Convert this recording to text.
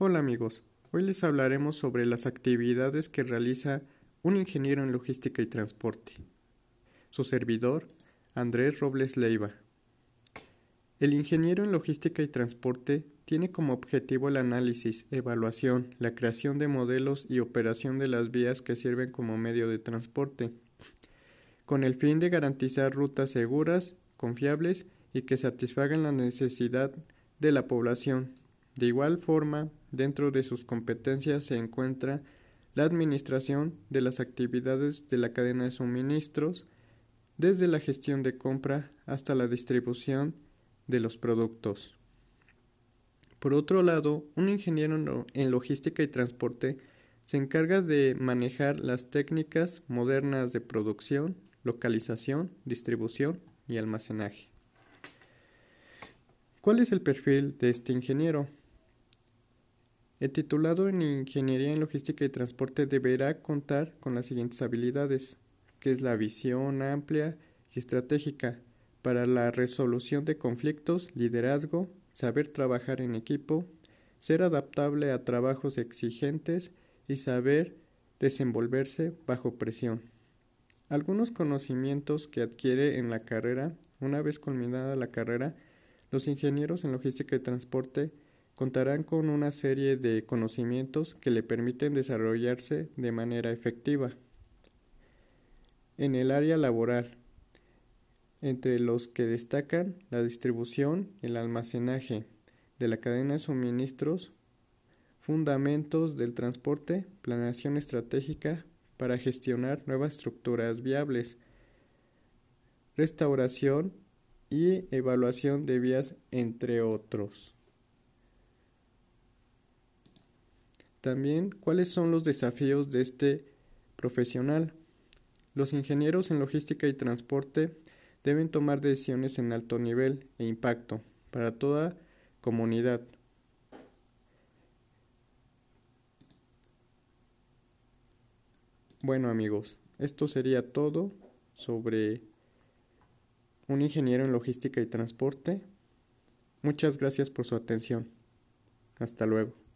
Hola amigos, hoy les hablaremos sobre las actividades que realiza un ingeniero en logística y transporte. Su servidor, Andrés Robles Leiva. El ingeniero en logística y transporte tiene como objetivo el análisis, evaluación, la creación de modelos y operación de las vías que sirven como medio de transporte, con el fin de garantizar rutas seguras, confiables y que satisfagan la necesidad de la población de igual forma, dentro de sus competencias se encuentra la administración de las actividades de la cadena de suministros, desde la gestión de compra hasta la distribución de los productos. Por otro lado, un ingeniero en logística y transporte se encarga de manejar las técnicas modernas de producción, localización, distribución y almacenaje. ¿Cuál es el perfil de este ingeniero? El titulado en Ingeniería en Logística y Transporte deberá contar con las siguientes habilidades, que es la visión amplia y estratégica para la resolución de conflictos, liderazgo, saber trabajar en equipo, ser adaptable a trabajos exigentes y saber desenvolverse bajo presión. Algunos conocimientos que adquiere en la carrera, una vez culminada la carrera, los ingenieros en logística y transporte contarán con una serie de conocimientos que le permiten desarrollarse de manera efectiva. En el área laboral, entre los que destacan la distribución y el almacenaje de la cadena de suministros, fundamentos del transporte, planeación estratégica para gestionar nuevas estructuras viables, restauración y evaluación de vías, entre otros. También, ¿cuáles son los desafíos de este profesional? Los ingenieros en logística y transporte deben tomar decisiones en alto nivel e impacto para toda comunidad. Bueno amigos, esto sería todo sobre un ingeniero en logística y transporte. Muchas gracias por su atención. Hasta luego.